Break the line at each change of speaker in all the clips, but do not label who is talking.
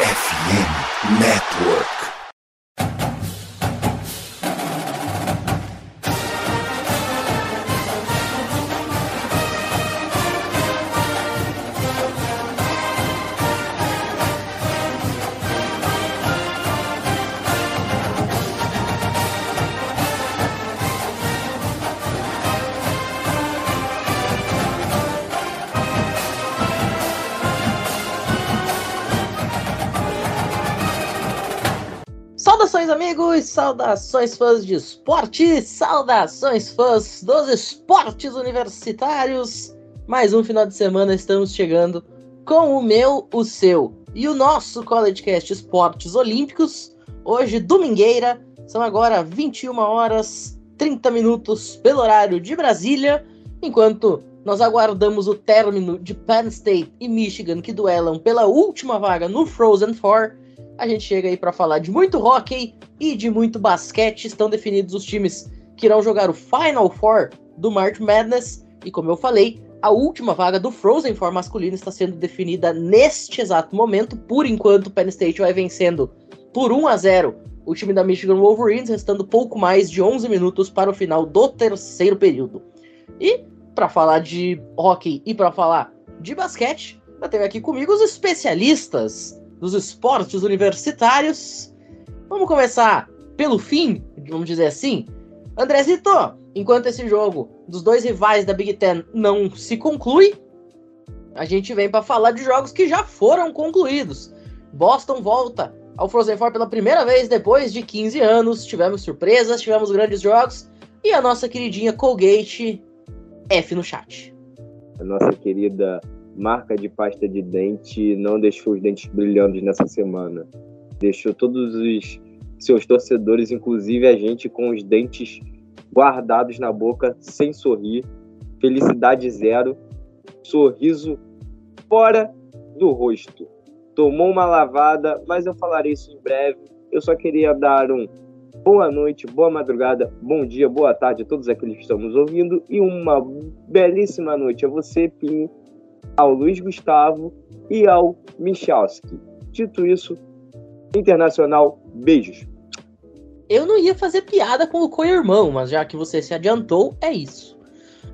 FM Network.
Saudações, amigos! Saudações, fãs de esporte! Saudações, fãs dos esportes universitários! Mais um final de semana estamos chegando com o meu, o seu e o nosso CollegeCast Esportes Olímpicos. Hoje, domingueira, são agora 21 horas 30 minutos pelo horário de Brasília, enquanto nós aguardamos o término de Penn State e Michigan que duelam pela última vaga no Frozen Four a gente chega aí para falar de muito hockey e de muito basquete. Estão definidos os times que irão jogar o Final Four do March Madness. E como eu falei, a última vaga do Frozen Four masculino está sendo definida neste exato momento. Por enquanto, o Penn State vai vencendo por 1 a 0 o time da Michigan Wolverines, restando pouco mais de 11 minutos para o final do terceiro período. E para falar de hockey e para falar de basquete, eu tenho aqui comigo os especialistas dos esportes universitários. Vamos começar pelo fim, vamos dizer assim. Andrezito, enquanto esse jogo dos dois rivais da Big Ten não se conclui, a gente vem para falar de jogos que já foram concluídos. Boston volta ao Frozen Four pela primeira vez depois de 15 anos. Tivemos surpresas, tivemos grandes jogos. E a nossa queridinha Colgate F no chat.
A nossa querida marca de pasta de dente não deixou os dentes brilhando nessa semana. Deixou todos os seus torcedores, inclusive a gente, com os dentes guardados na boca, sem sorrir, felicidade zero, sorriso fora do rosto. Tomou uma lavada, mas eu falarei isso em breve. Eu só queria dar um boa noite, boa madrugada, bom dia, boa tarde a todos aqueles que estão nos ouvindo e uma belíssima noite a você, Pinho, ao Luiz Gustavo e ao Michalski. Dito isso, internacional, beijos.
Eu não ia fazer piada com o co-irmão, mas já que você se adiantou, é isso.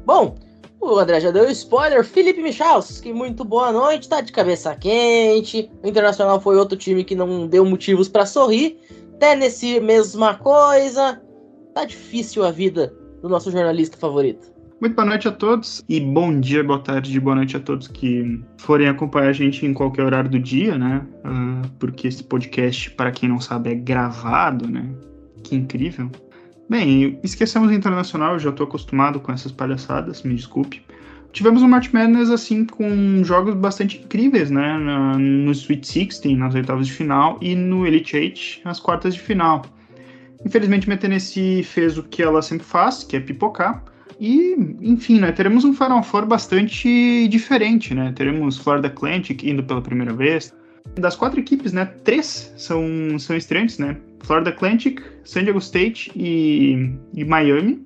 Bom, o André já deu spoiler. Felipe Michalski, muito boa noite, tá de cabeça quente. O Internacional foi outro time que não deu motivos para sorrir. Tennessee, mesma coisa. Tá difícil a vida do nosso jornalista favorito.
Muito boa noite a todos e bom dia, boa tarde, boa noite a todos que forem acompanhar a gente em qualquer horário do dia, né? Uh, porque esse podcast, para quem não sabe, é gravado, né? Que incrível. Bem, esquecemos o internacional, já estou acostumado com essas palhaçadas, me desculpe. Tivemos um March Madness assim com jogos bastante incríveis, né? no Sweet 16, nas oitavas de final, e no Elite Eight, nas quartas de final. Infelizmente, a Tennessee fez o que ela sempre faz, que é pipocar e, enfim, né, teremos um Final Four bastante diferente, né? Teremos Florida Atlantic indo pela primeira vez. Das quatro equipes, né, três são, são estreantes, né? Florida Atlantic, San Diego State e, e Miami,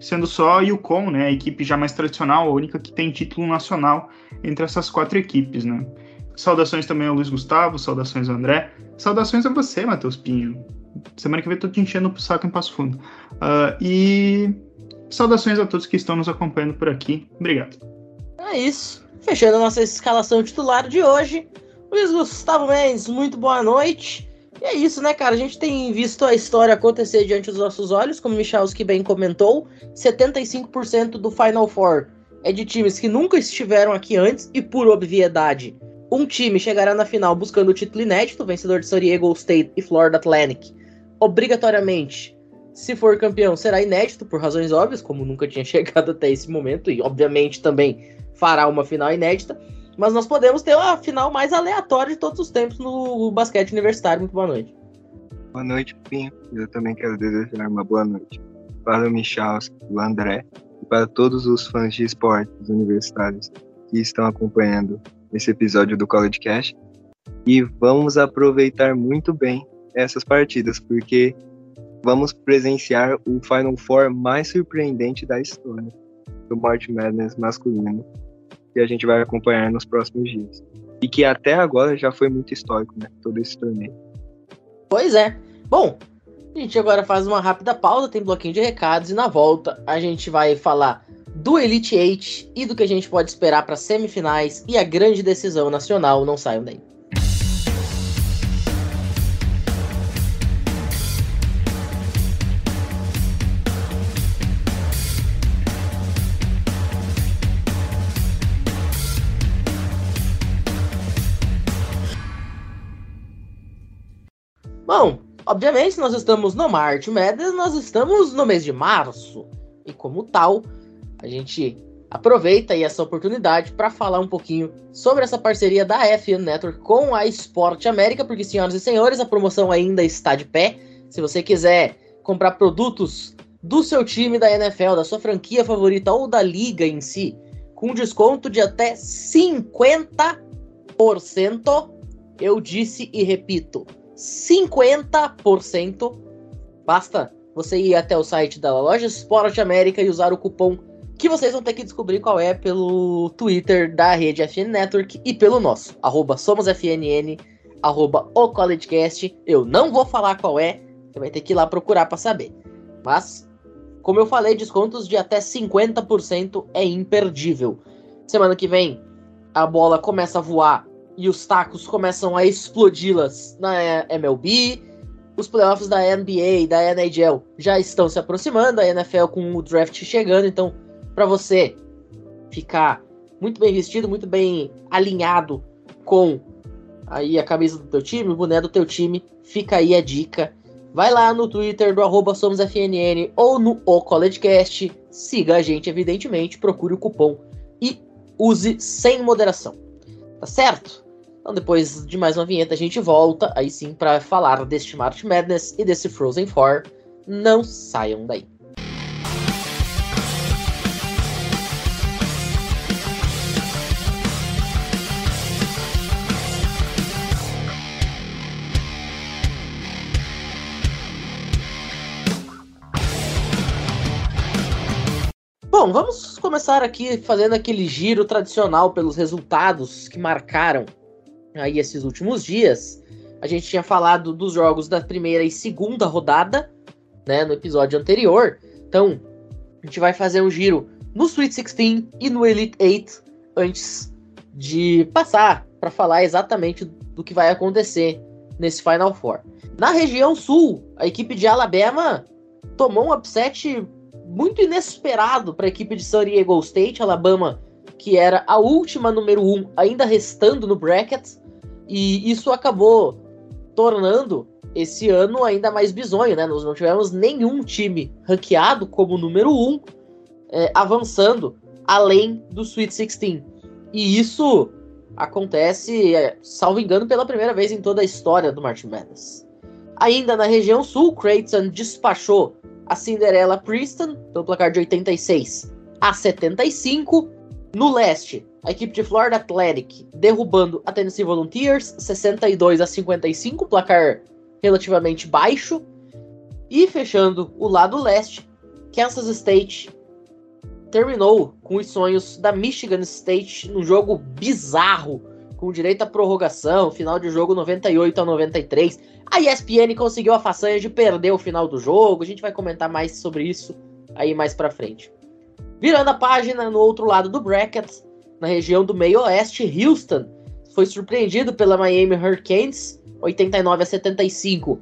sendo só Yukon, né, a equipe já mais tradicional, a única que tem título nacional entre essas quatro equipes, né? Saudações também ao Luiz Gustavo, saudações ao André, saudações a você, Matheus Pinho. Semana que vem eu tô te enchendo o saco em Passo Fundo. Uh, e Saudações a todos que estão nos acompanhando por aqui. Obrigado.
É isso. Fechando a nossa escalação titular de hoje. Luiz Gustavo Mendes, muito boa noite. E é isso, né, cara? A gente tem visto a história acontecer diante dos nossos olhos, como o bem comentou. 75% do Final Four é de times que nunca estiveram aqui antes, e por obviedade, um time chegará na final buscando o título inédito, vencedor de San Diego State e Florida Atlantic. Obrigatoriamente se for campeão, será inédito por razões óbvias, como nunca tinha chegado até esse momento, e obviamente também fará uma final inédita. Mas nós podemos ter a final mais aleatória de todos os tempos no basquete universitário. Muito boa noite.
Boa noite, Pinho. Eu também quero desejar uma boa noite para o Michal, o André e para todos os fãs de esportes universitários que estão acompanhando esse episódio do College Cash. E vamos aproveitar muito bem essas partidas, porque vamos presenciar o Final Four mais surpreendente da história do March Madness masculino, que a gente vai acompanhar nos próximos dias. E que até agora já foi muito histórico, né? Todo esse torneio.
Pois é. Bom, a gente agora faz uma rápida pausa, tem bloquinho de recados e na volta a gente vai falar do Elite Eight e do que a gente pode esperar para semifinais e a grande decisão nacional. Não saiam daí. Bom, obviamente nós estamos no March Madness, nós estamos no mês de março. E como tal, a gente aproveita aí essa oportunidade para falar um pouquinho sobre essa parceria da FN Network com a Esporte América, porque, senhoras e senhores, a promoção ainda está de pé. Se você quiser comprar produtos do seu time da NFL, da sua franquia favorita ou da liga em si, com desconto de até 50%, eu disse e repito, 50%. Basta você ir até o site da loja Sport América e usar o cupom que vocês vão ter que descobrir qual é pelo Twitter da rede FN Network e pelo nosso, arroba SomosFNN, arroba o CollegeCast. Eu não vou falar qual é, você vai ter que ir lá procurar para saber. Mas, como eu falei, descontos de até 50% é imperdível. Semana que vem, a bola começa a voar e os tacos começam a explodi-las na MLB. Os playoffs da NBA e da NHL já estão se aproximando, a NFL com o draft chegando, então para você ficar muito bem vestido, muito bem alinhado com aí a camisa do teu time, o boné do teu time, fica aí a dica. Vai lá no Twitter do arroba SomosFNN ou no O CollegeCast, siga a gente, evidentemente, procure o cupom e use sem moderação. Tá certo? Então, depois de mais uma vinheta, a gente volta aí sim para falar deste March Madness e desse Frozen 4. Não saiam daí. Bom, vamos começar aqui fazendo aquele giro tradicional pelos resultados que marcaram aí esses últimos dias. A gente tinha falado dos jogos da primeira e segunda rodada, né, no episódio anterior. Então, a gente vai fazer um giro no Sweet 16 e no Elite 8 antes de passar para falar exatamente do que vai acontecer nesse Final Four. Na região sul, a equipe de Alabama tomou um upset muito inesperado para a equipe de San Diego State, Alabama, que era a última número 1, um, ainda restando no bracket, e isso acabou tornando esse ano ainda mais bizonho, né? Nós não tivemos nenhum time ranqueado como número 1 um, é, avançando além do Sweet 16. E isso acontece, é, salvo engano, pela primeira vez em toda a história do Martin Madness. Ainda na região sul, Creighton despachou a Cinderella Preston, pelo placar de 86 a 75. No leste, a equipe de Florida Athletic derrubando a Tennessee Volunteers 62 a 55, placar relativamente baixo. E fechando o lado leste, Kansas State terminou com os sonhos da Michigan State num jogo bizarro, com direito à prorrogação, final de jogo 98 a 93. A ESPN conseguiu a façanha de perder o final do jogo. A gente vai comentar mais sobre isso aí mais para frente. Virando a página no outro lado do bracket, na região do meio oeste, Houston foi surpreendido pela Miami Hurricanes 89 a 75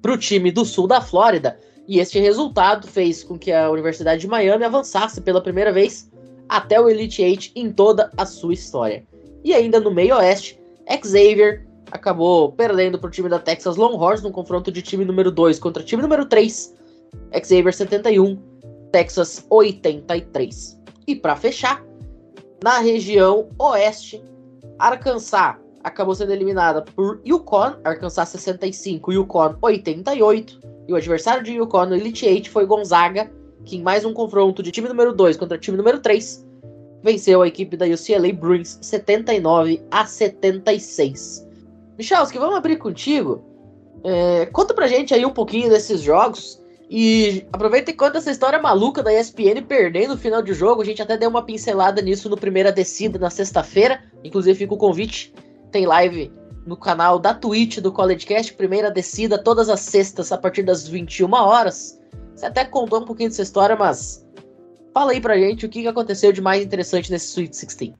para o time do sul da Flórida. E este resultado fez com que a Universidade de Miami avançasse pela primeira vez até o Elite Eight em toda a sua história. E ainda no meio oeste, Xavier acabou perdendo para o time da Texas Longhorns no confronto de time número 2 contra time número 3. Xavier 71, Texas 83. E para fechar, na região oeste, Arkansas acabou sendo eliminada por Yukon, Arkansas 65, Yukon 88. E o adversário de Yukon no Elite 8 foi Gonzaga, que em mais um confronto de time número 2 contra time número 3, venceu a equipe da UCLA Bruins 79 a 76. Michalski, vamos abrir contigo. É, conta pra gente aí um pouquinho desses jogos. E aproveita e conta essa história maluca da ESPN perdendo o final de jogo. A gente até deu uma pincelada nisso no primeira descida na sexta-feira. Inclusive fica o convite, tem live no canal da Twitch do CollegeCast, primeira descida, todas as sextas a partir das 21 horas. Você até contou um pouquinho dessa história, mas fala aí pra gente o que aconteceu de mais interessante nesse Sweet 16.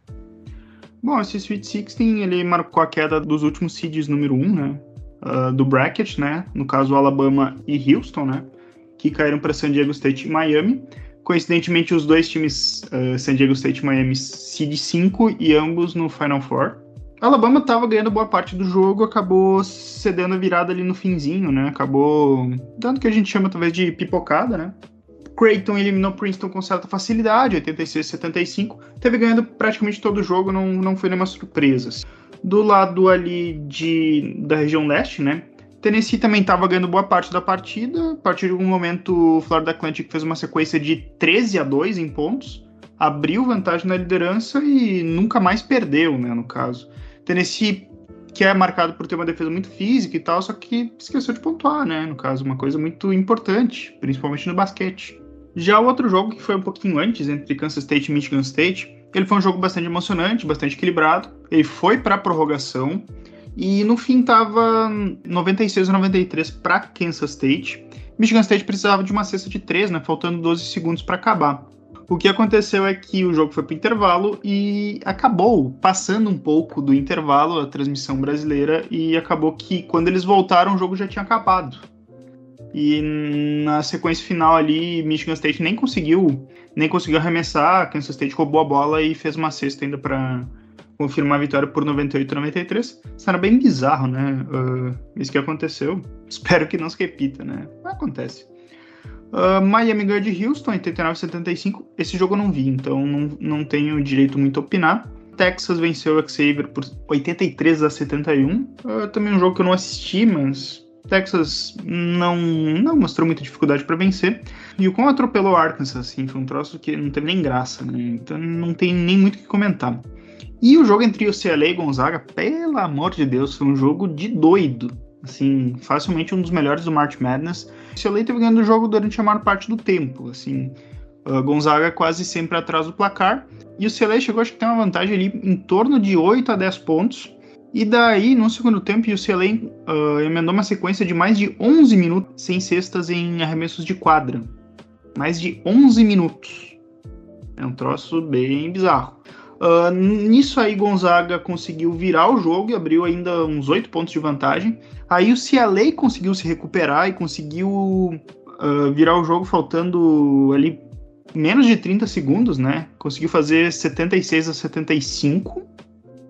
Bom, esse Sweet 16 ele marcou a queda dos últimos seeds número 1, né? Uh, do bracket, né? No caso, Alabama e Houston, né? Que caíram para San Diego State e Miami. Coincidentemente, os dois times, uh, San Diego State e Miami, seed 5 e ambos no Final Four. Alabama estava ganhando boa parte do jogo, acabou cedendo a virada ali no finzinho, né? Acabou dando o que a gente chama talvez de pipocada, né? Creighton eliminou Princeton com certa facilidade, 86 75. Teve ganhando praticamente todo o jogo, não, não foi nenhuma surpresa. Do lado ali de, da região leste, né? Tennessee também estava ganhando boa parte da partida. A partir de um momento, o Florida Atlantic fez uma sequência de 13 a 2 em pontos, abriu vantagem na liderança e nunca mais perdeu, né? No caso. Tennessee, que é marcado por ter uma defesa muito física e tal, só que esqueceu de pontuar, né? No caso, uma coisa muito importante, principalmente no basquete. Já o outro jogo, que foi um pouquinho antes, entre Kansas State e Michigan State, ele foi um jogo bastante emocionante, bastante equilibrado. Ele foi para a prorrogação e no fim tava 96 a 93 para Kansas State. Michigan State precisava de uma cesta de 3, né, faltando 12 segundos para acabar. O que aconteceu é que o jogo foi para intervalo e acabou passando um pouco do intervalo a transmissão brasileira e acabou que quando eles voltaram o jogo já tinha acabado. E na sequência final ali, Michigan State nem conseguiu, nem conseguiu arremessar, Kansas State roubou a bola e fez uma cesta ainda para confirmar a vitória por 98 a 93. Isso era bem bizarro, né? Uh, isso que aconteceu. Espero que não se repita, né? Acontece. Uh, Miami ganhou de Houston, 89 75. Esse jogo eu não vi, então não, não tenho direito muito a opinar. Texas venceu o Xavier por 83 a 71. Uh, também um jogo que eu não assisti, mas Texas não, não mostrou muita dificuldade para vencer. E o como atropelou Arkansas, assim, foi um troço que não teve nem graça, né? Então não tem nem muito o que comentar. E o jogo entre o CLA e Gonzaga, pelo amor de Deus, foi um jogo de doido. Assim, facilmente um dos melhores do March Madness. O CLA teve ganhando o jogo durante a maior parte do tempo, assim. Uh, Gonzaga quase sempre atrás do placar. E o CLA chegou, acho que tem uma vantagem ali em torno de 8 a 10 pontos. E daí, no segundo tempo, o CLA uh, emendou uma sequência de mais de 11 minutos sem cestas em arremessos de quadra. Mais de 11 minutos. É um troço bem bizarro. Uh, nisso aí, Gonzaga conseguiu virar o jogo e abriu ainda uns 8 pontos de vantagem. Aí o CLA conseguiu se recuperar e conseguiu uh, virar o jogo faltando ali menos de 30 segundos, né? Conseguiu fazer 76 a 75.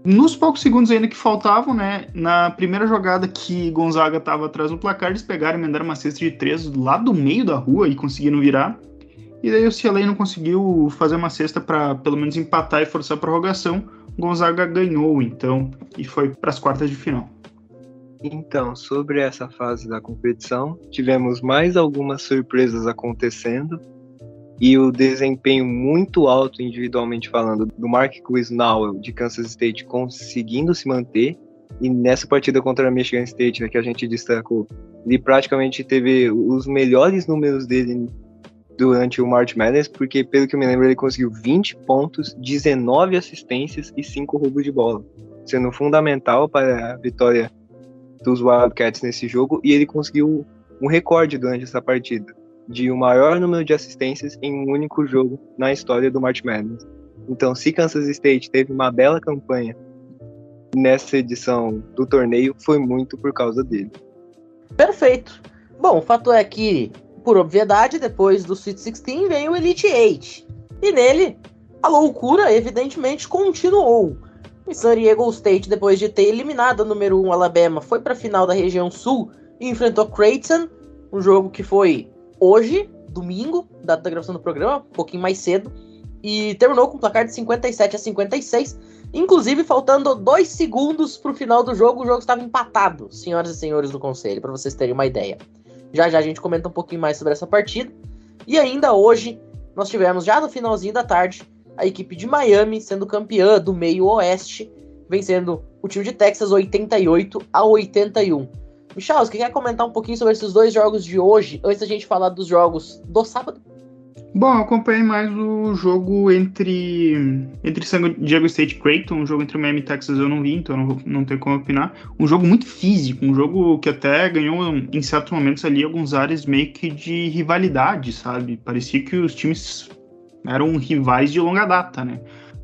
Nos poucos segundos ainda que faltavam, né? Na primeira jogada que Gonzaga estava atrás do placar, eles pegaram e emendaram uma cesta de três lá do meio da rua e conseguiram virar. E daí o CLA não conseguiu fazer uma cesta para pelo menos empatar e forçar a prorrogação. Gonzaga ganhou então e foi para as quartas de final.
Então, sobre essa fase da competição, tivemos mais algumas surpresas acontecendo e o desempenho muito alto individualmente falando do Mark Quiznauer de Kansas State conseguindo se manter e nessa partida contra a Michigan State né, que a gente destacou, ele praticamente teve os melhores números dele durante o March Madness, porque pelo que eu me lembro ele conseguiu 20 pontos, 19 assistências e 5 roubos de bola, sendo fundamental para a vitória dos Wildcats nesse jogo e ele conseguiu um recorde durante essa partida de o maior número de assistências em um único jogo na história do March Madness. Então, se Kansas State teve uma bela campanha nessa edição do torneio, foi muito por causa dele.
Perfeito. Bom, o fato é que, por obviedade, depois do Sweet 16 vem o Elite 8. E nele, a loucura, evidentemente, continuou. E San Diego State, depois de ter eliminado a número 1 Alabama, foi para a final da região sul e enfrentou Creighton, um jogo que foi hoje, domingo, data da gravação do programa, um pouquinho mais cedo, e terminou com um placar de 57 a 56, inclusive faltando dois segundos para o final do jogo, o jogo estava empatado, senhoras e senhores do conselho, para vocês terem uma ideia. Já já a gente comenta um pouquinho mais sobre essa partida. E ainda hoje, nós tivemos, já no finalzinho da tarde, a equipe de Miami sendo campeã do meio oeste, vencendo o time de Texas 88 a 81. Michel, você quer comentar um pouquinho sobre esses dois jogos de hoje, antes da gente falar dos jogos do sábado?
Bom, eu acompanhei mais o jogo entre entre San Diego State e Creighton, um jogo entre Miami e Texas eu não vi, então não, não tenho como opinar. Um jogo muito físico, um jogo que até ganhou em certos momentos ali alguns ares meio que de rivalidade, sabe? Parecia que os times eram rivais de longa data, né?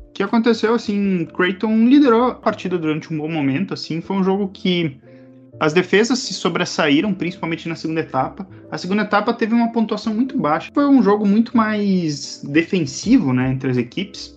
O que aconteceu, assim, Creighton liderou a partida durante um bom momento, assim, foi um jogo que as defesas se sobressaíram, principalmente na segunda etapa. A segunda etapa teve uma pontuação muito baixa. Foi um jogo muito mais defensivo, né, entre as equipes.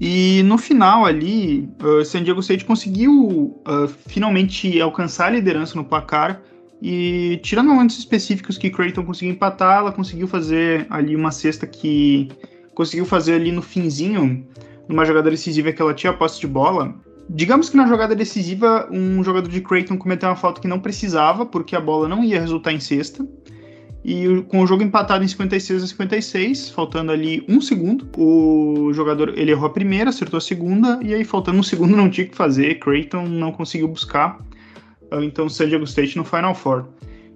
E no final ali, uh, San Diego State conseguiu uh, finalmente alcançar a liderança no placar. E tirando momentos específicos que Creighton conseguiu empatar, ela conseguiu fazer ali uma cesta que conseguiu fazer ali no finzinho, numa jogada decisiva que ela tinha a posse de bola, Digamos que na jogada decisiva, um jogador de Creighton cometeu uma falta que não precisava, porque a bola não ia resultar em sexta. E com o jogo empatado em 56 a 56, faltando ali um segundo, o jogador ele errou a primeira, acertou a segunda, e aí faltando um segundo não tinha o que fazer, Creighton não conseguiu buscar, ah, então San Diego State no Final Four.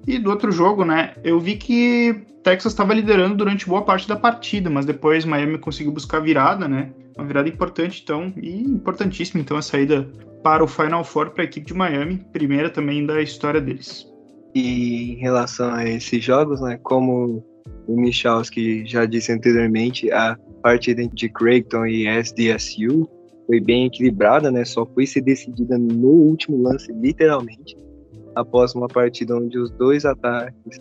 E do outro jogo, né, eu vi que Texas estava liderando durante boa parte da partida, mas depois Miami conseguiu buscar a virada, né, uma virada importante, então, e importantíssima, então, a saída para o Final Four para a equipe de Miami, primeira também da história deles.
E em relação a esses jogos, né, como o Michalski já disse anteriormente, a partida de Creighton e SDSU foi bem equilibrada, né, só foi ser decidida no último lance, literalmente, após uma partida onde os dois ataques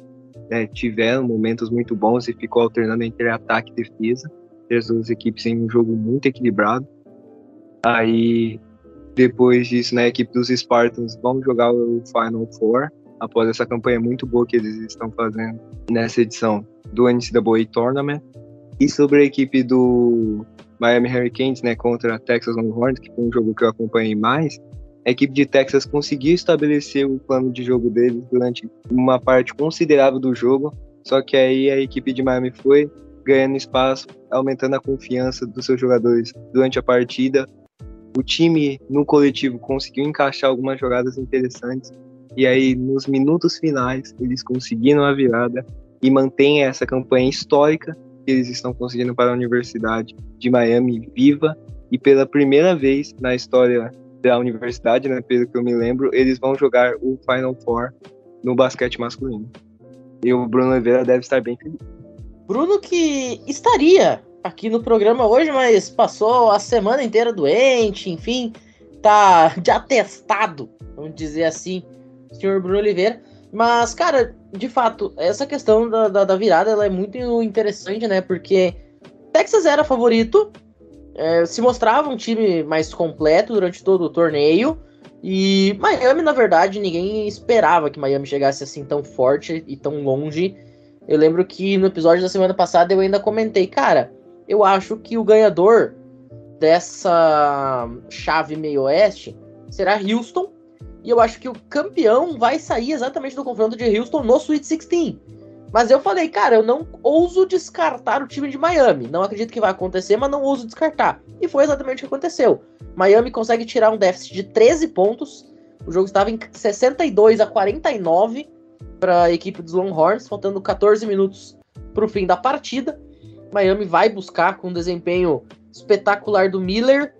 né, tiveram momentos muito bons e ficou alternando entre ataque e defesa as duas equipes em um jogo muito equilibrado. Aí, depois disso, né, a equipe dos Spartans vão jogar o Final Four, após essa campanha muito boa que eles estão fazendo nessa edição do NCAA Tournament. E sobre a equipe do Miami Hurricanes, né, contra a Texas Longhorns, que foi um jogo que eu acompanhei mais, a equipe de Texas conseguiu estabelecer o plano de jogo deles durante uma parte considerável do jogo, só que aí a equipe de Miami foi ganhando espaço, aumentando a confiança dos seus jogadores durante a partida. O time no coletivo conseguiu encaixar algumas jogadas interessantes e aí nos minutos finais eles conseguiram a virada e mantém essa campanha histórica que eles estão conseguindo para a Universidade de Miami viva e pela primeira vez na história da universidade, né, pelo que eu me lembro, eles vão jogar o Final Four no basquete masculino. E o Bruno Oliveira deve estar bem feliz.
Bruno que estaria aqui no programa hoje, mas passou a semana inteira doente, enfim, tá de atestado, vamos dizer assim, senhor Bruno Oliveira. Mas, cara, de fato, essa questão da, da, da virada ela é muito interessante, né? Porque Texas era favorito, é, se mostrava um time mais completo durante todo o torneio. E Miami, na verdade, ninguém esperava que Miami chegasse assim tão forte e tão longe eu lembro que no episódio da semana passada eu ainda comentei, cara, eu acho que o ganhador dessa chave meio-oeste será Houston. E eu acho que o campeão vai sair exatamente do confronto de Houston no Sweet 16. Mas eu falei, cara, eu não ouso descartar o time de Miami. Não acredito que vai acontecer, mas não ouso descartar. E foi exatamente o que aconteceu. Miami consegue tirar um déficit de 13 pontos. O jogo estava em 62 a 49 para a equipe dos Longhorns, faltando 14 minutos para o fim da partida. Miami vai buscar com um desempenho espetacular do Miller.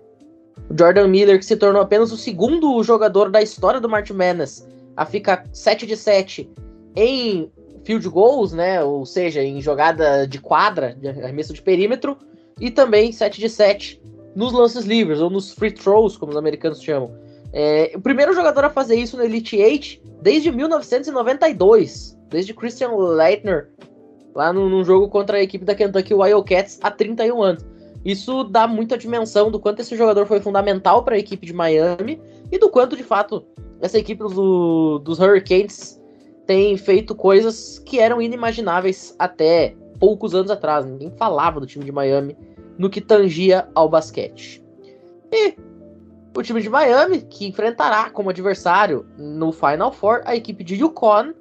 O Jordan Miller, que se tornou apenas o segundo jogador da história do Martin Madness a ficar 7 de 7 em field goals, né? Ou seja, em jogada de quadra, de arremesso de perímetro, e também 7 de 7 nos lances livres, ou nos free throws, como os americanos chamam. É, o primeiro jogador a fazer isso no Elite 8 desde 1992, desde Christian Leitner, lá no, num jogo contra a equipe da Kentucky Wildcats há 31 anos. Isso dá muita dimensão do quanto esse jogador foi fundamental para a equipe de Miami e do quanto, de fato, essa equipe do, dos Hurricanes tem feito coisas que eram inimagináveis até poucos anos atrás. Ninguém falava do time de Miami no que tangia ao basquete. E o time de Miami, que enfrentará como adversário no Final Four a equipe de Yukon,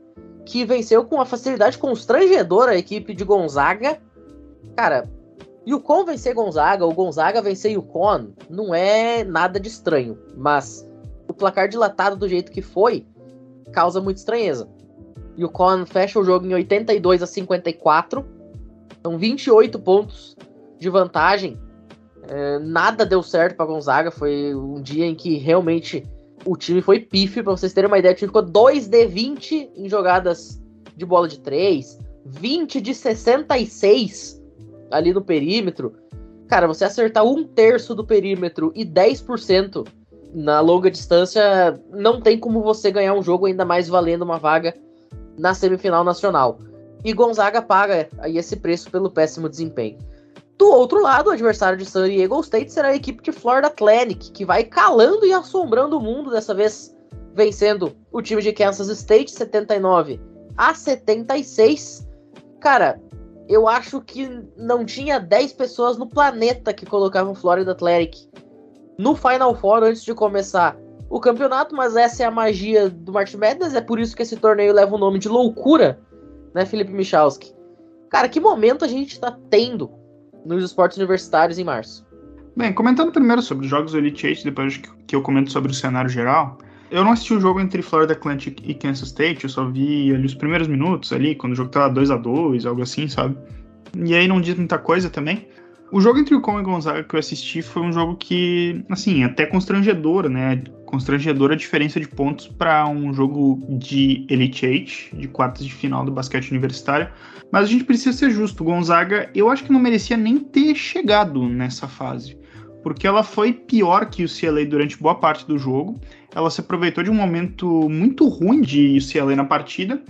que venceu com uma facilidade constrangedora a equipe de Gonzaga. Cara, Yukon vencer Gonzaga ou Gonzaga vencer Yukon não é nada de estranho, mas o placar dilatado do jeito que foi causa muita estranheza. Yukon fecha o jogo em 82 a 54. São 28 pontos de vantagem. É, nada deu certo para Gonzaga. Foi um dia em que realmente o time foi pífio. Para vocês terem uma ideia, o time ficou 2 de 20 em jogadas de bola de 3, 20 de 66 ali no perímetro. Cara, você acertar um terço do perímetro e 10% na longa distância, não tem como você ganhar um jogo ainda mais valendo uma vaga na semifinal nacional. E Gonzaga paga aí esse preço pelo péssimo desempenho. Do outro lado, o adversário de San Diego State será a equipe de Florida Atlantic, que vai calando e assombrando o mundo, dessa vez vencendo o time de Kansas State 79 a 76. Cara, eu acho que não tinha 10 pessoas no planeta que colocavam Florida Atlantic no Final Four antes de começar o campeonato, mas essa é a magia do March Madness, é por isso que esse torneio leva o nome de loucura, né, Felipe Michalski? Cara, que momento a gente está tendo nos esportes universitários em março?
Bem, comentando primeiro sobre os jogos Elite Eight, depois que eu comento sobre o cenário geral, eu não assisti o jogo entre Florida Atlantic e Kansas State, eu só vi ali os primeiros minutos ali, quando o jogo tava 2 a 2 algo assim, sabe? E aí não diz muita coisa também. O jogo entre o Com e Gonzaga que eu assisti foi um jogo que, assim, até constrangedor, né? Constrangedora a diferença de pontos para um jogo de Elite Eight, de quartas de final do basquete universitário. Mas a gente precisa ser justo. O Gonzaga, eu acho que não merecia nem ter chegado nessa fase porque ela foi pior que o CLA durante boa parte do jogo. Ela se aproveitou de um momento muito ruim de UCLA na partida,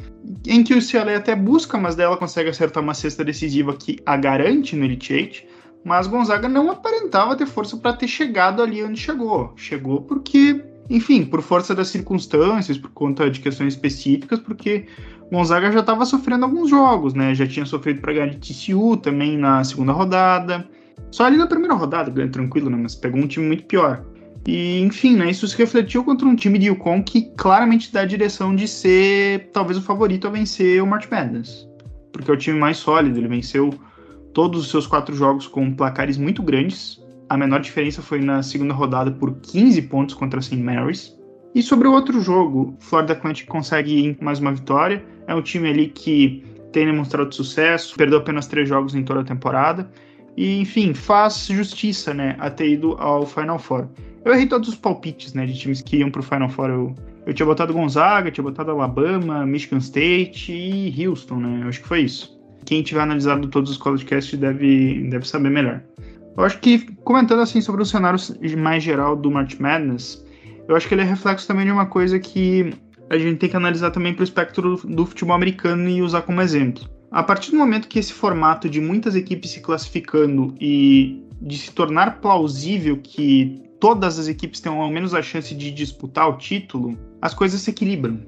em que o UCLA até busca, mas dela consegue acertar uma cesta decisiva que a garante no Elite Eight. Mas Gonzaga não aparentava ter força para ter chegado ali onde chegou. Chegou porque, enfim, por força das circunstâncias, por conta de questões específicas, porque Gonzaga já estava sofrendo alguns jogos, né? Já tinha sofrido para ganhar de TCU também na segunda rodada só ali na primeira rodada ganhou tranquilo, né? Mas pegou um time muito pior. E, enfim, né, isso se refletiu contra um time de Yukon que claramente dá a direção de ser talvez o favorito a vencer o March Madness. Porque é o time mais sólido, ele venceu todos os seus quatro jogos com placares muito grandes. A menor diferença foi na segunda rodada por 15 pontos contra St. Mary's. E sobre o outro jogo, Florida Atlantic consegue mais uma vitória. É um time ali que tem demonstrado sucesso, perdeu apenas três jogos em toda a temporada e, enfim, faz justiça, né, a ter ido ao Final Four. Eu errei todos os palpites, né, de times que iam pro Final Four. Eu, eu tinha botado Gonzaga, tinha botado Alabama, Michigan State e Houston, né, eu acho que foi isso. Quem tiver analisado todos os podcasts deve, deve saber melhor. Eu acho que, comentando assim sobre o cenário mais geral do March Madness, eu acho que ele é reflexo também de uma coisa que a gente tem que analisar também para o espectro do futebol americano e usar como exemplo. A partir do momento que esse formato de muitas equipes se classificando e de se tornar plausível que todas as equipes tenham ao menos a chance de disputar o título, as coisas se equilibram.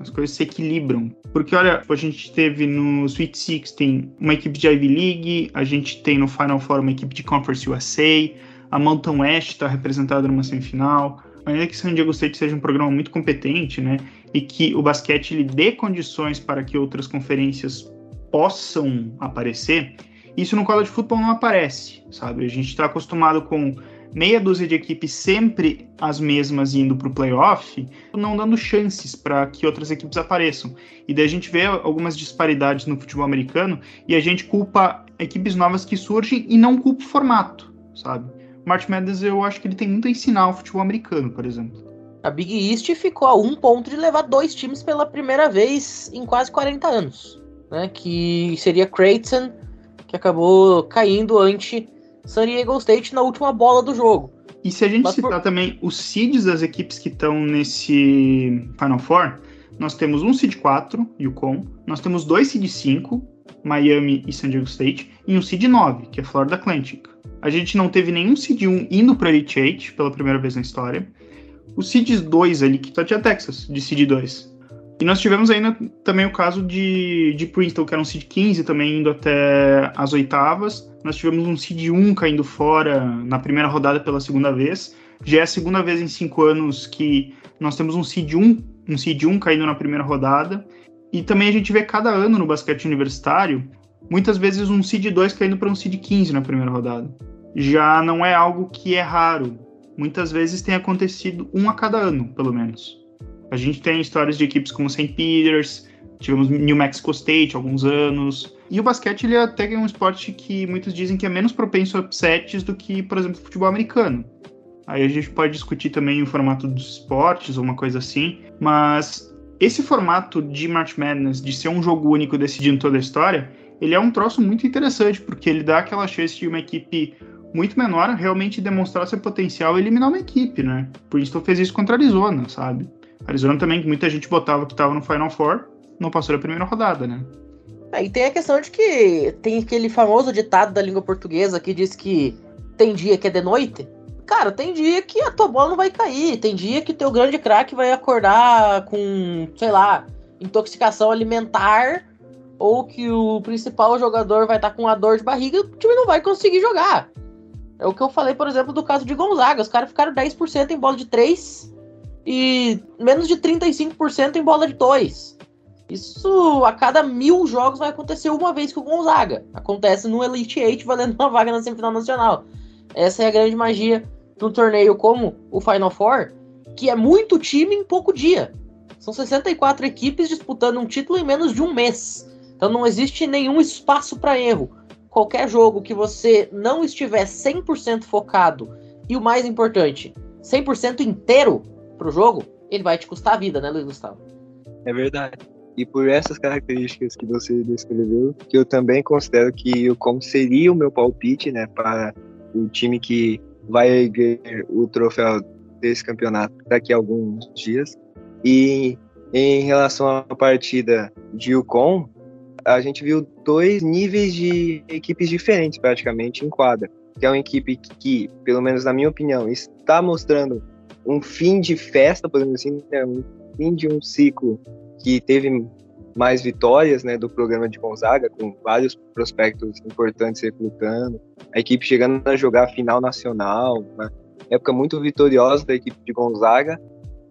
As coisas se equilibram. Porque, olha, a gente teve no Sweet 16 uma equipe de Ivy League, a gente tem no Final Four uma equipe de Conference USA, a Mountain West está representada numa semifinal. Ainda que San Diego State seja um programa muito competente, né, e que o basquete lhe dê condições para que outras conferências possam aparecer, isso no college futebol não aparece, sabe? A gente está acostumado com meia dúzia de equipes sempre as mesmas indo para o playoff, não dando chances para que outras equipes apareçam. E daí a gente vê algumas disparidades no futebol americano e a gente culpa equipes novas que surgem e não culpa o formato, sabe? O March Madness eu acho que ele tem muito a ensinar ao futebol americano, por exemplo.
A Big East ficou a um ponto de levar dois times pela primeira vez em quase 40 anos né, que seria Creighton, que acabou caindo ante San Diego State na última bola do jogo.
E se a gente Mas citar por... também os seeds das equipes que estão nesse Final Four, nós temos um seed 4, Yukon, nós temos dois seed 5, Miami e San Diego State, e um seed 9, que é Florida Atlantic. A gente não teve nenhum seed 1 indo para Elite 8 pela primeira vez na história. Os seeds 2 ali, que só tinha Texas, de seed 2. E nós tivemos ainda também o caso de, de Princeton, que era um seed 15 também indo até as oitavas. Nós tivemos um seed 1 caindo fora na primeira rodada pela segunda vez. Já é a segunda vez em cinco anos que nós temos um seed 1, um seed 1 caindo na primeira rodada. E também a gente vê cada ano no basquete universitário, muitas vezes um seed 2 caindo para um seed 15 na primeira rodada. Já não é algo que é raro. Muitas vezes tem acontecido um a cada ano, pelo menos. A gente tem histórias de equipes como St. Peters, Tivemos New Mexico State alguns anos. E o basquete ele é até um esporte que muitos dizem que é menos propenso a upsets do que, por exemplo, o futebol americano. Aí a gente pode discutir também o formato dos esportes ou uma coisa assim, mas esse formato de March Madness, de ser um jogo único decidindo toda a história, ele é um troço muito interessante, porque ele dá aquela chance de uma equipe muito menor realmente demonstrar seu potencial e eliminar uma equipe, né? Por isso fez isso contra a Arizona, sabe? Arizona também, que muita gente botava que estava no Final Four, não passou da primeira rodada, né?
É, e tem a questão de que tem aquele famoso ditado da língua portuguesa que diz que tem dia que é de noite. Cara, tem dia que a tua bola não vai cair, tem dia que teu grande craque vai acordar com, sei lá, intoxicação alimentar ou que o principal jogador vai estar tá com uma dor de barriga e o time não vai conseguir jogar. É o que eu falei, por exemplo, do caso de Gonzaga. Os caras ficaram 10% em bola de 3 e menos de 35% em bola de 2. Isso a cada mil jogos vai acontecer uma vez com o Gonzaga. Acontece no Elite 8 valendo uma vaga na semifinal nacional. Essa é a grande magia de um torneio como o Final Four, que é muito time em pouco dia. São 64 equipes disputando um título em menos de um mês. Então não existe nenhum espaço para erro qualquer jogo que você não estiver 100% focado e o mais importante, 100% inteiro pro jogo, ele vai te custar a vida, né, Luiz Gustavo?
É verdade. E por essas características que você descreveu, que eu também considero que o como seria o meu palpite, né, para o time que vai erguer o troféu desse campeonato daqui a alguns dias. E em relação à partida de Yukon, a gente viu dois níveis de equipes diferentes praticamente em quadra. Que é uma equipe que, pelo menos na minha opinião, está mostrando um fim de festa, podemos assim, né? um fim de um ciclo que teve mais vitórias né, do programa de Gonzaga, com vários prospectos importantes recrutando, a equipe chegando a jogar a final nacional, né? época muito vitoriosa da equipe de Gonzaga,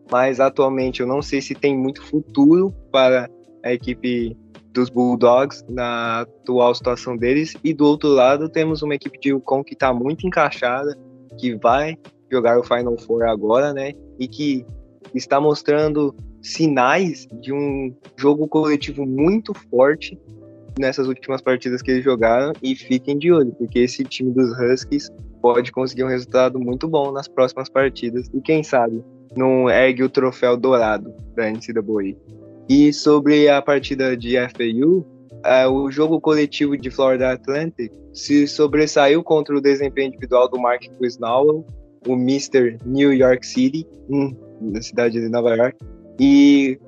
mas atualmente eu não sei se tem muito futuro para a equipe dos Bulldogs na atual situação deles. E do outro lado, temos uma equipe de Yukon que está muito encaixada, que vai jogar o Final Four agora, né? E que está mostrando sinais de um jogo coletivo muito forte nessas últimas partidas que eles jogaram. E fiquem de olho, porque esse time dos Huskies pode conseguir um resultado muito bom nas próximas partidas. E quem sabe não ergue o troféu dourado da NCAA. E sobre a partida de FAU, é, o jogo coletivo de Florida Atlantic se sobressaiu contra o desempenho individual do Mark Quiznowell, o Mr. New York City, hum, na cidade de Nova York. E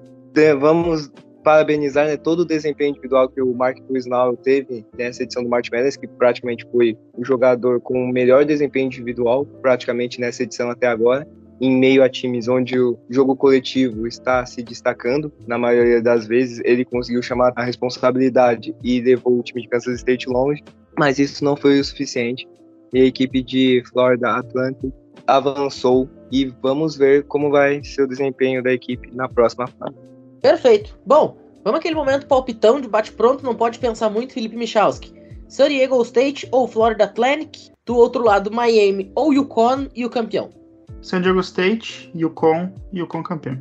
vamos parabenizar né, todo o desempenho individual que o Mark Quiznowell teve nessa edição do March Madness, que praticamente foi o jogador com o melhor desempenho individual, praticamente nessa edição até agora em meio a times onde o jogo coletivo está se destacando, na maioria das vezes ele conseguiu chamar a responsabilidade e levou o time de Kansas State longe, mas isso não foi o suficiente. E a equipe de Florida Atlantic avançou e vamos ver como vai ser o desempenho da equipe na próxima fase.
Perfeito. Bom, vamos aquele momento palpitão de bate-pronto, não pode pensar muito, Felipe Michalski. San Diego State ou Florida Atlantic, do outro lado Miami ou Yukon e o campeão.
San Diego State, Yukon, Yukon campeão.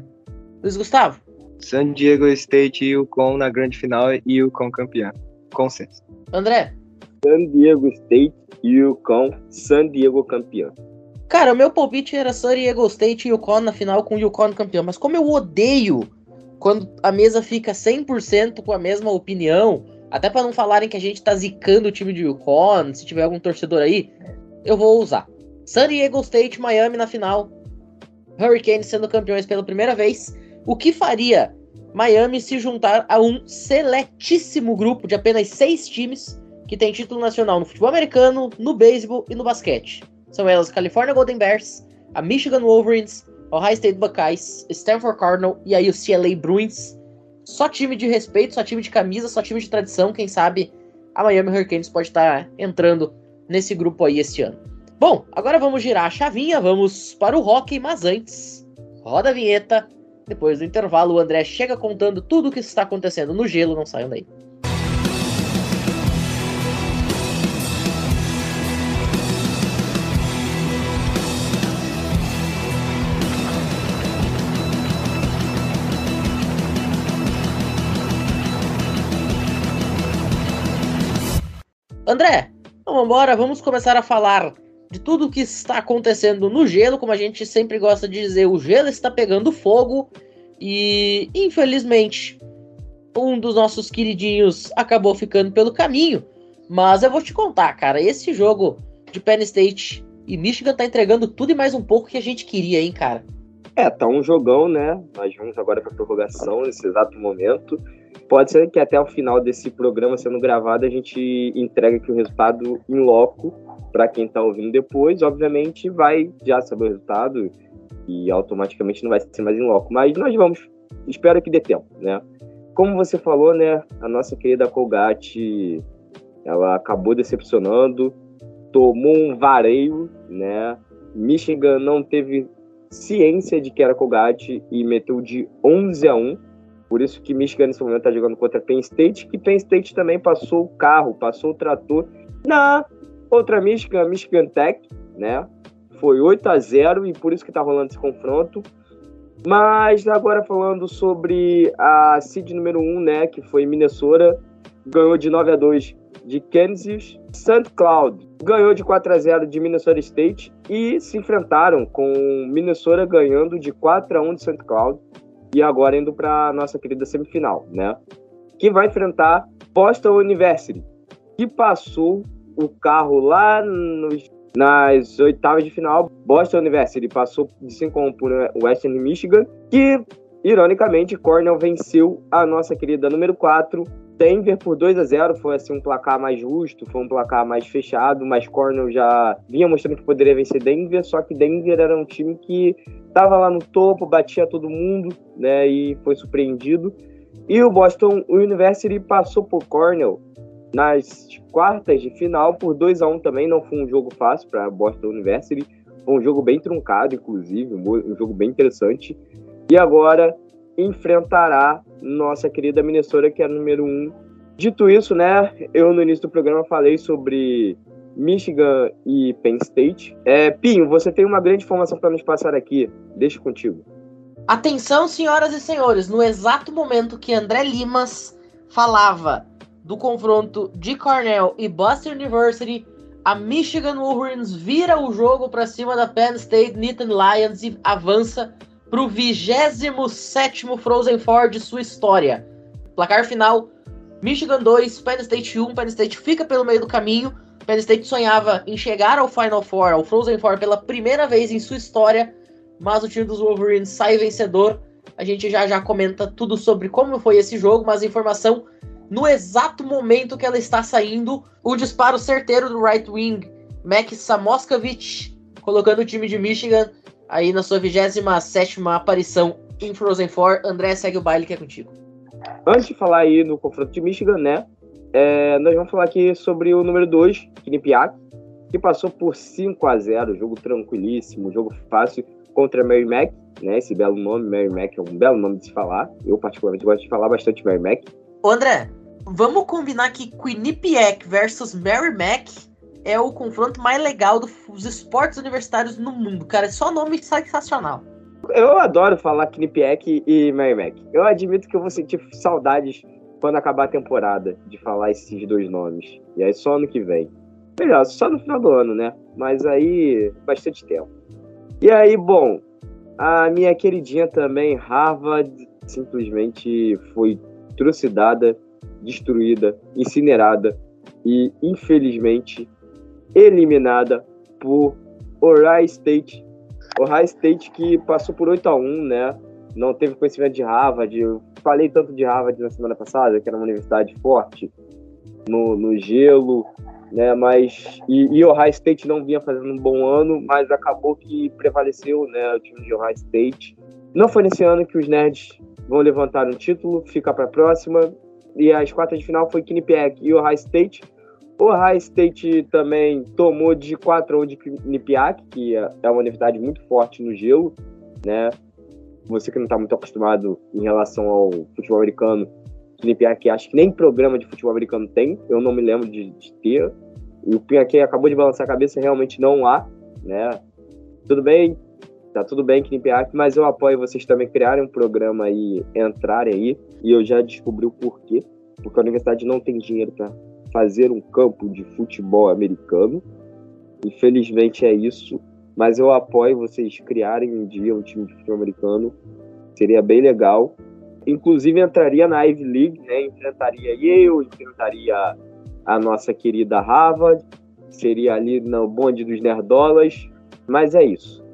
Luiz Gustavo?
San Diego State e Yukon na grande final e Yukon campeão. Consenso.
André?
San Diego State e Yukon, San Diego campeão.
Cara, o meu palpite era San Diego State e Yukon na final com Yukon campeão, mas como eu odeio quando a mesa fica 100% com a mesma opinião, até para não falarem que a gente tá zicando o time de Yukon, se tiver algum torcedor aí, eu vou usar. San Diego State, Miami na final. Hurricanes sendo campeões pela primeira vez. O que faria Miami se juntar a um seletíssimo grupo de apenas seis times que tem título nacional no futebol americano, no beisebol e no basquete. São elas California Golden Bears, a Michigan Wolverines, Ohio State Buckeyes, Stanford Cardinal e aí o CLA Bruins. Só time de respeito, só time de camisa, só time de tradição. Quem sabe a Miami Hurricanes pode estar entrando nesse grupo aí este ano. Bom, agora vamos girar a chavinha, vamos para o rock, mas antes, roda a vinheta. Depois do intervalo, o André chega contando tudo o que está acontecendo no gelo, não saiam daí. André, então vamos embora, vamos começar a falar de tudo o que está acontecendo no gelo, como a gente sempre gosta de dizer, o gelo está pegando fogo e infelizmente um dos nossos queridinhos acabou ficando pelo caminho. Mas eu vou te contar, cara, esse jogo de Penn State e Michigan tá entregando tudo e mais um pouco que a gente queria, hein, cara.
É, tá um jogão, né? Nós vamos agora pra prorrogação nesse exato momento. Pode ser que até o final desse programa sendo gravado a gente entregue aqui o resultado em loco para quem tá ouvindo depois. Obviamente vai já saber o resultado e automaticamente não vai ser mais em loco. Mas nós vamos, espero que dê tempo, né? Como você falou, né? A nossa querida Colgate, ela acabou decepcionando, tomou um vareio, né? Michigan não teve ciência de que era Colgate e meteu de 11 a 1. Por isso que Michigan nesse momento está jogando contra Penn State, que Penn State também passou o carro, passou o trator na outra Michigan, Michigan Tech, né? Foi 8 a 0 e por isso que está rolando esse confronto. Mas agora falando sobre a seed número 1, né, que foi Minnesota, ganhou de 9 a 2 de Kansas. St. Cloud ganhou de 4 a 0 de Minnesota State e se enfrentaram com Minnesota ganhando de 4 a 1 de St. Cloud e agora indo para nossa querida semifinal, né? Que vai enfrentar Boston University, que passou o carro lá nos, nas oitavas de final. Boston University passou de 5 a 1 por Western Michigan, que ironicamente Cornell venceu a nossa querida número 4 Denver por 2 a 0 foi assim um placar mais justo, foi um placar mais fechado, mas Cornell já vinha mostrando que poderia vencer Denver, só que Denver era um time que estava lá no topo, batia todo mundo, né, e foi surpreendido. E o Boston University passou por Cornell nas quartas de final por 2 a 1 também, não foi um jogo fácil para Boston University, foi um jogo bem truncado, inclusive, um jogo bem interessante. E agora enfrentará nossa querida Minnesota, que é a número um. Dito isso, né, eu no início do programa falei sobre Michigan e Penn State. É, Pinho, você tem uma grande informação para nos passar aqui. Deixa contigo.
Atenção, senhoras e senhores, no exato momento que André Limas falava do confronto de Cornell e Boston University, a Michigan Wolverines vira o jogo para cima da Penn State Nittany Lions e avança para o 27 Frozen Four de sua história. Placar final: Michigan 2, Penn State 1. Penn State fica pelo meio do caminho. Penn State sonhava em chegar ao Final Four, ao Frozen Four, pela primeira vez em sua história, mas o time dos Wolverines sai vencedor. A gente já já comenta tudo sobre como foi esse jogo, mas informação no exato momento que ela está saindo, o disparo certeiro do right wing, Max Samoskevich, colocando o time de Michigan aí na sua 27 aparição em Frozen Four. André, segue o baile que é contigo.
Antes de falar aí no confronto de Michigan, né? É, nós vamos falar aqui sobre o número 2, Quinnipiac, que passou por 5 a 0 jogo tranquilíssimo, jogo fácil contra Mary Mac, né? Esse belo nome, Mary Mac, é um belo nome de se falar. Eu, particularmente, gosto de falar bastante Mary Mac.
Ô, André, vamos combinar que Quinnipiac versus Mary Mac é o confronto mais legal dos esportes universitários no mundo, cara. É só nome sensacional.
Eu adoro falar Quinnipiac e Merrimack. Eu admito que eu vou sentir saudades quando acabar a temporada de falar esses dois nomes. E aí só ano que vem. Melhor, só no final do ano, né? Mas aí, bastante tempo. E aí, bom, a minha queridinha também, Harvard, simplesmente foi trucidada, destruída, incinerada e, infelizmente, eliminada por Ohio State. Ohio State que passou por 8 a 1 né? Não teve conhecimento de Harvard. Eu falei tanto de Harvard na semana passada, que era uma universidade forte no, no gelo, né? Mas e, e Ohio State não vinha fazendo um bom ano, mas acabou que prevaleceu, né? O time de Ohio State. Não foi nesse ano que os nerds vão levantar um título, fica para a próxima. E as quartas de final foi Quinnipiac e Ohio State. O High State também tomou de 4 a 1 de Quinnipiac, que é, é uma universidade muito forte no gelo, né? Você que não está muito acostumado em relação ao futebol americano, Quinnipiac acho que nem programa de futebol americano tem, eu não me lembro de, de ter. E o Pinhaque acabou de balançar a cabeça, realmente não há, né? Tudo bem, tá tudo bem Quinnipiac, mas eu apoio vocês também criarem um programa aí, entrarem aí, e eu já descobri o porquê, porque a universidade não tem dinheiro para fazer um campo de futebol americano. Infelizmente é isso, mas eu apoio vocês criarem um dia um time de futebol americano. Seria bem legal. Inclusive entraria na Ivy League, né? Enfrentaria eu, enfrentaria a nossa querida Harvard, seria ali no bonde dos nerdolas, mas é isso.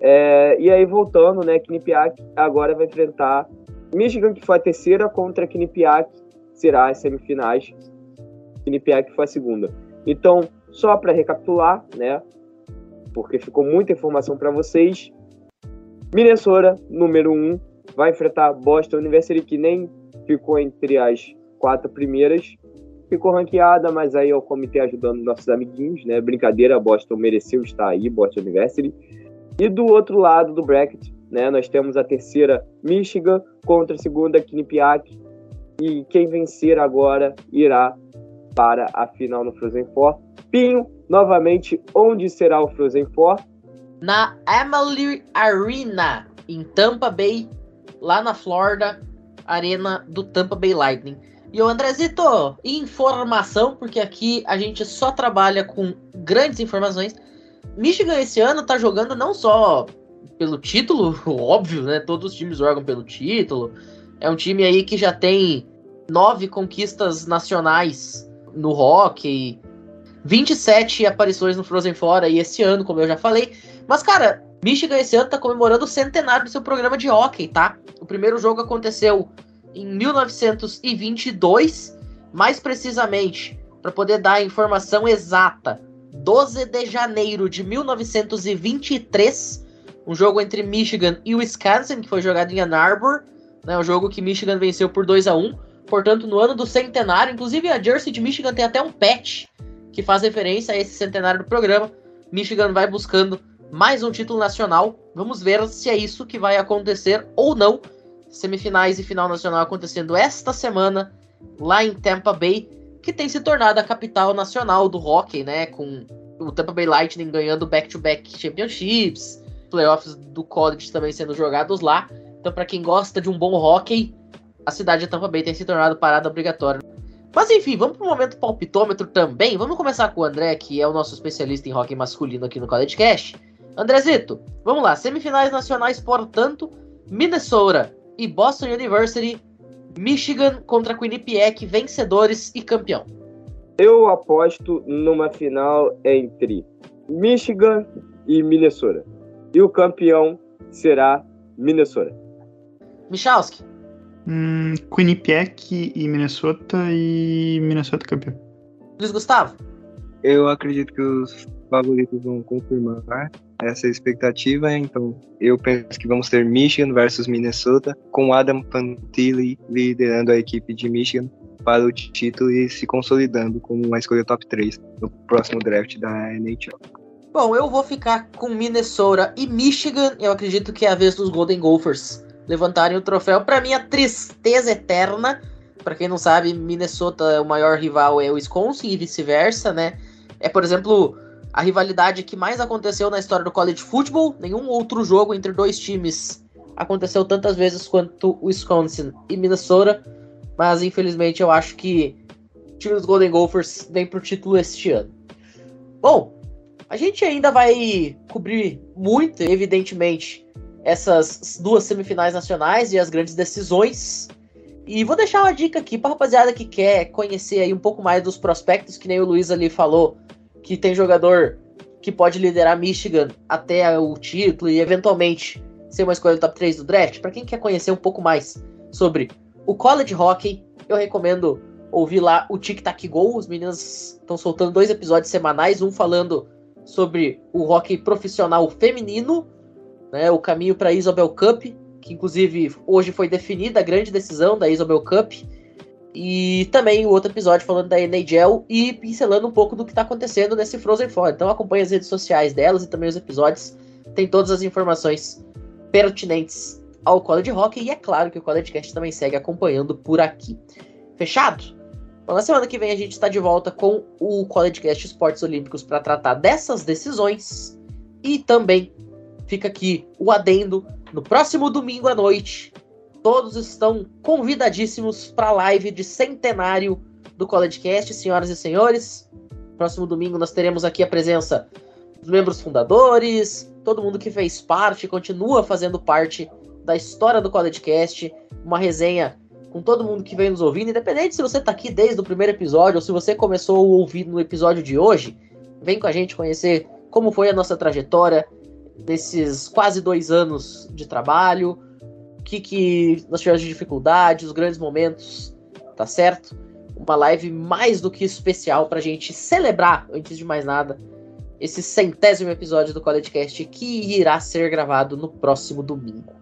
É, e aí voltando, né? Quinnipiac agora vai enfrentar Michigan, que foi a terceira, contra Quinnipiac, será as semifinais. Quinnipiac foi a segunda. Então, só para recapitular, né? Porque ficou muita informação para vocês. Minnesota, número 1, um, vai enfrentar Boston University, que nem ficou entre as quatro primeiras. Ficou ranqueada, mas aí é o comitê ajudando nossos amiguinhos, né? Brincadeira, Boston mereceu estar aí, Boston University. E do outro lado do bracket, né, nós temos a terceira Michigan contra a segunda Quinnipiac. E quem vencer agora irá para a final no Frozen Four. Pinho, novamente, onde será o Frozen Four?
Na Emily Arena, em Tampa Bay, lá na Florida, arena do Tampa Bay Lightning. E o Andrezito, informação, porque aqui a gente só trabalha com grandes informações. Michigan esse ano tá jogando não só pelo título, óbvio, né? Todos os times jogam pelo título. É um time aí que já tem nove conquistas nacionais no hockey, 27 aparições no Frozen Four aí esse ano, como eu já falei. Mas, cara, Michigan esse ano tá comemorando o centenário do seu programa de hockey, tá? O primeiro jogo aconteceu em 1922, mais precisamente, para poder dar a informação exata, 12 de janeiro de 1923, um jogo entre Michigan e Wisconsin, que foi jogado em Ann Arbor, né, um jogo que Michigan venceu por 2 a 1 portanto, no ano do centenário, inclusive a Jersey de Michigan tem até um patch que faz referência a esse centenário do programa. Michigan vai buscando mais um título nacional. Vamos ver se é isso que vai acontecer ou não semifinais e final nacional acontecendo esta semana lá em Tampa Bay, que tem se tornado a capital nacional do hockey, né? Com o Tampa Bay Lightning ganhando back-to-back -back championships, playoffs do college também sendo jogados lá. Então, para quem gosta de um bom hockey, a cidade de Tampa Bay tem se tornado parada obrigatória. Mas enfim, vamos para o momento palpitômetro também. Vamos começar com o André, que é o nosso especialista em hockey masculino aqui no College Cash. Andrezito, vamos lá. Semifinais nacionais, portanto, Minnesota e Boston University, Michigan contra Quinnipiac, vencedores e campeão.
Eu aposto numa final entre Michigan e Minnesota. E o campeão será Minnesota.
Michalski.
Hum, Quinnipiac e Minnesota e Minnesota campeão.
Luiz Gustavo.
Eu acredito que os favoritos vão confirmar essa expectativa, então eu penso que vamos ter Michigan versus Minnesota, com Adam Fantilli liderando a equipe de Michigan para o título e se consolidando como uma escolha top 3 no próximo draft da NHL.
Bom, eu vou ficar com Minnesota e Michigan. Eu acredito que é a vez dos Golden Gophers levantarem o troféu. Para mim, a tristeza eterna. Para quem não sabe, Minnesota, o maior rival é o Wisconsin e vice-versa, né? É, por exemplo, a rivalidade que mais aconteceu na história do college football. Nenhum outro jogo entre dois times aconteceu tantas vezes quanto Wisconsin e Minnesota. Mas infelizmente eu acho que o time dos Golden Gophers vem pro título este ano. Bom, a gente ainda vai cobrir muito, evidentemente, essas duas semifinais nacionais e as grandes decisões. E vou deixar uma dica aqui para rapaziada que quer conhecer aí um pouco mais dos prospectos, que nem o Luiz ali falou que tem jogador que pode liderar Michigan até o título e eventualmente ser uma escolha do top 3 do draft, para quem quer conhecer um pouco mais sobre o college hockey, eu recomendo ouvir lá o Tic Tac Go. Os meninos estão soltando dois episódios semanais, um falando sobre o hockey profissional feminino, né, o caminho para a Isabel Cup, que inclusive hoje foi definida a grande decisão da Isabel Cup, e também o outro episódio falando da NHL e pincelando um pouco do que está acontecendo nesse Frozen Four. Então acompanhe as redes sociais delas e também os episódios. Tem todas as informações pertinentes ao College Hockey. E é claro que o College Cast também segue acompanhando por aqui. Fechado? Bom, na semana que vem a gente está de volta com o College Cast Esportes Olímpicos para tratar dessas decisões. E também fica aqui o adendo. No próximo domingo à noite Todos estão convidadíssimos para a live de centenário do CollegeCast, senhoras e senhores. Próximo domingo nós teremos aqui a presença dos membros fundadores, todo mundo que fez parte, continua fazendo parte da história do CollegeCast, uma resenha com todo mundo que vem nos ouvindo, independente se você está aqui desde o primeiro episódio ou se você começou a ouvir no episódio de hoje, vem com a gente conhecer como foi a nossa trajetória desses quase dois anos de trabalho, o que, que nós tivemos de dificuldade, os grandes momentos, tá certo? Uma live mais do que especial para a gente celebrar, antes de mais nada, esse centésimo episódio do CollegeCast que irá ser gravado no próximo domingo.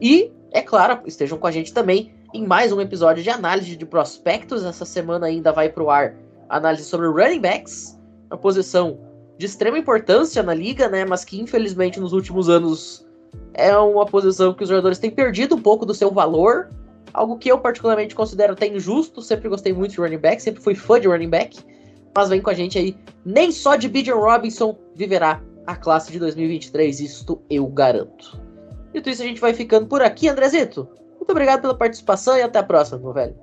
E, é claro, estejam com a gente também em mais um episódio de análise de prospectos. Essa semana ainda vai para o ar análise sobre running backs, uma posição de extrema importância na liga, né? Mas que infelizmente nos últimos anos é uma posição que os jogadores têm perdido um pouco do seu valor. Algo que eu particularmente considero até injusto. Sempre gostei muito de running back, sempre fui fã de running back. Mas vem com a gente aí, nem só de Bijan Robinson viverá a classe de 2023, isto eu garanto. Dito isso, a gente vai ficando por aqui, Andrezito. Muito obrigado pela participação e até a próxima, meu velho.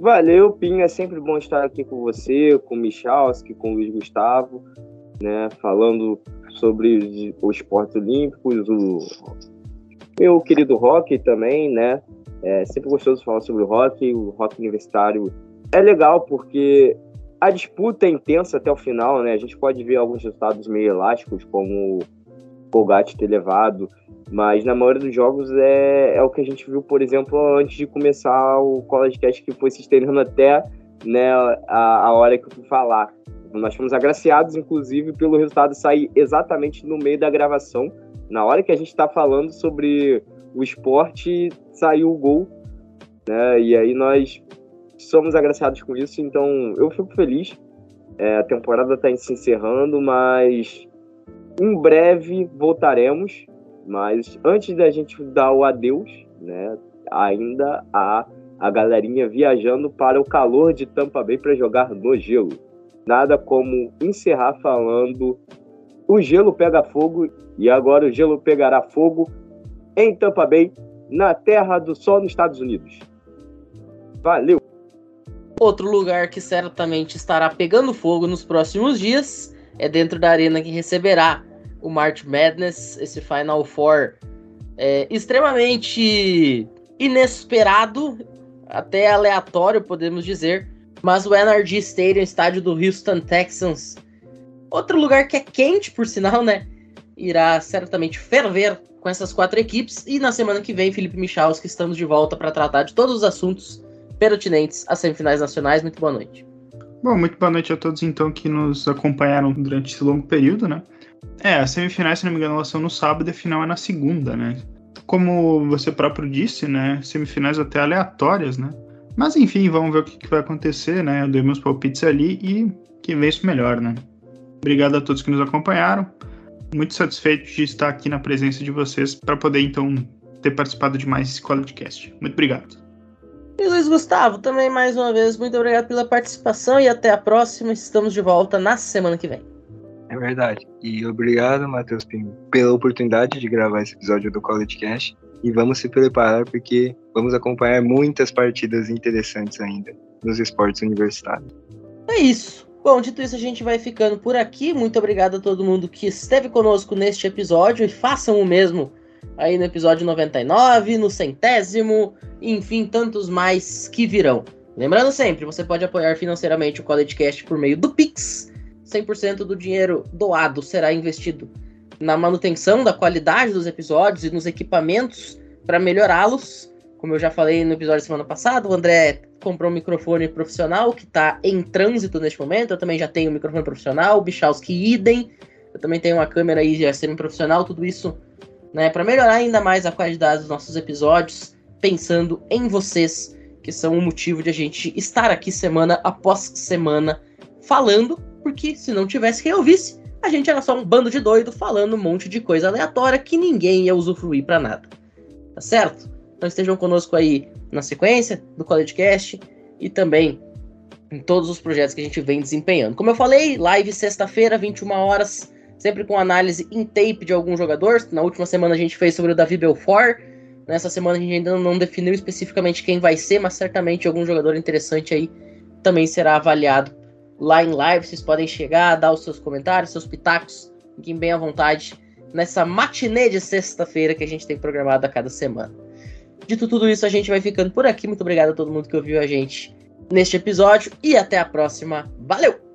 Valeu, Pinho. É sempre bom estar aqui com você, com o Michalski, com o Luiz Gustavo, né? Falando sobre os esportes olímpicos, o meu querido rock também, né? É sempre gostoso falar sobre o rock, o rock universitário. É legal porque a disputa é intensa até o final, né? A gente pode ver alguns resultados meio elásticos, como o Colgate ter levado, mas na maioria dos jogos é, é o que a gente viu, por exemplo, antes de começar o College Cast, que foi se estendendo até né, a, a hora que eu fui falar. Nós fomos agraciados, inclusive, pelo resultado sair exatamente no meio da gravação. Na hora que a gente está falando sobre o esporte, saiu o gol. Né? E aí nós somos agraciados com isso, então eu fico feliz. É, a temporada está se encerrando, mas em breve voltaremos. Mas antes da gente dar o adeus, né, ainda há a galerinha viajando para o calor de Tampa Bay para jogar no gelo. Nada como encerrar falando o gelo pega fogo e agora o gelo pegará fogo em Tampa Bay, na terra do sol nos Estados Unidos. Valeu!
Outro lugar que certamente estará pegando fogo nos próximos dias é dentro da arena que receberá o March Madness, esse Final Four é, extremamente inesperado, até aleatório, podemos dizer. Mas o NRG Stadium, estádio do Houston Texans, outro lugar que é quente, por sinal, né? Irá certamente ferver com essas quatro equipes. E na semana que vem, Felipe Michalski, estamos de volta para tratar de todos os assuntos pertinentes às semifinais nacionais. Muito boa noite.
Bom, muito boa noite a todos então que nos acompanharam durante esse longo período, né? É, as semifinais, se não me engano, elas são no sábado e a final é na segunda, né? Como você próprio disse, né? Semifinais até aleatórias, né? Mas enfim, vamos ver o que, que vai acontecer, né? Eu dei meus palpites ali e que vence melhor, né? Obrigado a todos que nos acompanharam. Muito satisfeito de estar aqui na presença de vocês para poder então ter participado de mais esse podcast. Muito obrigado.
E Luiz Gustavo, também mais uma vez, muito obrigado pela participação e até a próxima. Estamos de volta na semana que vem.
É verdade. E obrigado, Matheus Pinho, pela oportunidade de gravar esse episódio do College Cash. E vamos se preparar porque vamos acompanhar muitas partidas interessantes ainda nos esportes universitários.
É isso. Bom, dito isso, a gente vai ficando por aqui. Muito obrigado a todo mundo que esteve conosco neste episódio e façam o mesmo aí no episódio 99, no centésimo, enfim, tantos mais que virão. Lembrando sempre, você pode apoiar financeiramente o College Cast por meio do Pix 100% do dinheiro doado será investido na manutenção da qualidade dos episódios e nos equipamentos para melhorá-los. Como eu já falei no episódio da semana passada, o André comprou um microfone profissional que está em trânsito neste momento. Eu também já tenho um microfone profissional, o Bichalski idem. Eu também tenho uma câmera aí já semi-profissional, tudo isso né, para melhorar ainda mais a qualidade dos nossos episódios, pensando em vocês, que são o motivo de a gente estar aqui semana após semana falando porque se não tivesse quem ouvisse, a gente era só um bando de doido falando um monte de coisa aleatória que ninguém ia usufruir para nada. Tá certo? Então estejam conosco aí na sequência do CollegeCast e também em todos os projetos que a gente vem desempenhando. Como eu falei, live sexta-feira, 21 horas, sempre com análise em tape de algum jogador. Na última semana a gente fez sobre o Davi Belfort. Nessa semana a gente ainda não definiu especificamente quem vai ser, mas certamente algum jogador interessante aí também será avaliado lá em live. Vocês podem chegar, dar os seus comentários, seus pitacos, fiquem bem à vontade nessa matinê de sexta-feira que a gente tem programado a cada semana. Dito tudo isso, a gente vai ficando por aqui. Muito obrigado a todo mundo que ouviu a gente neste episódio e até a próxima. Valeu!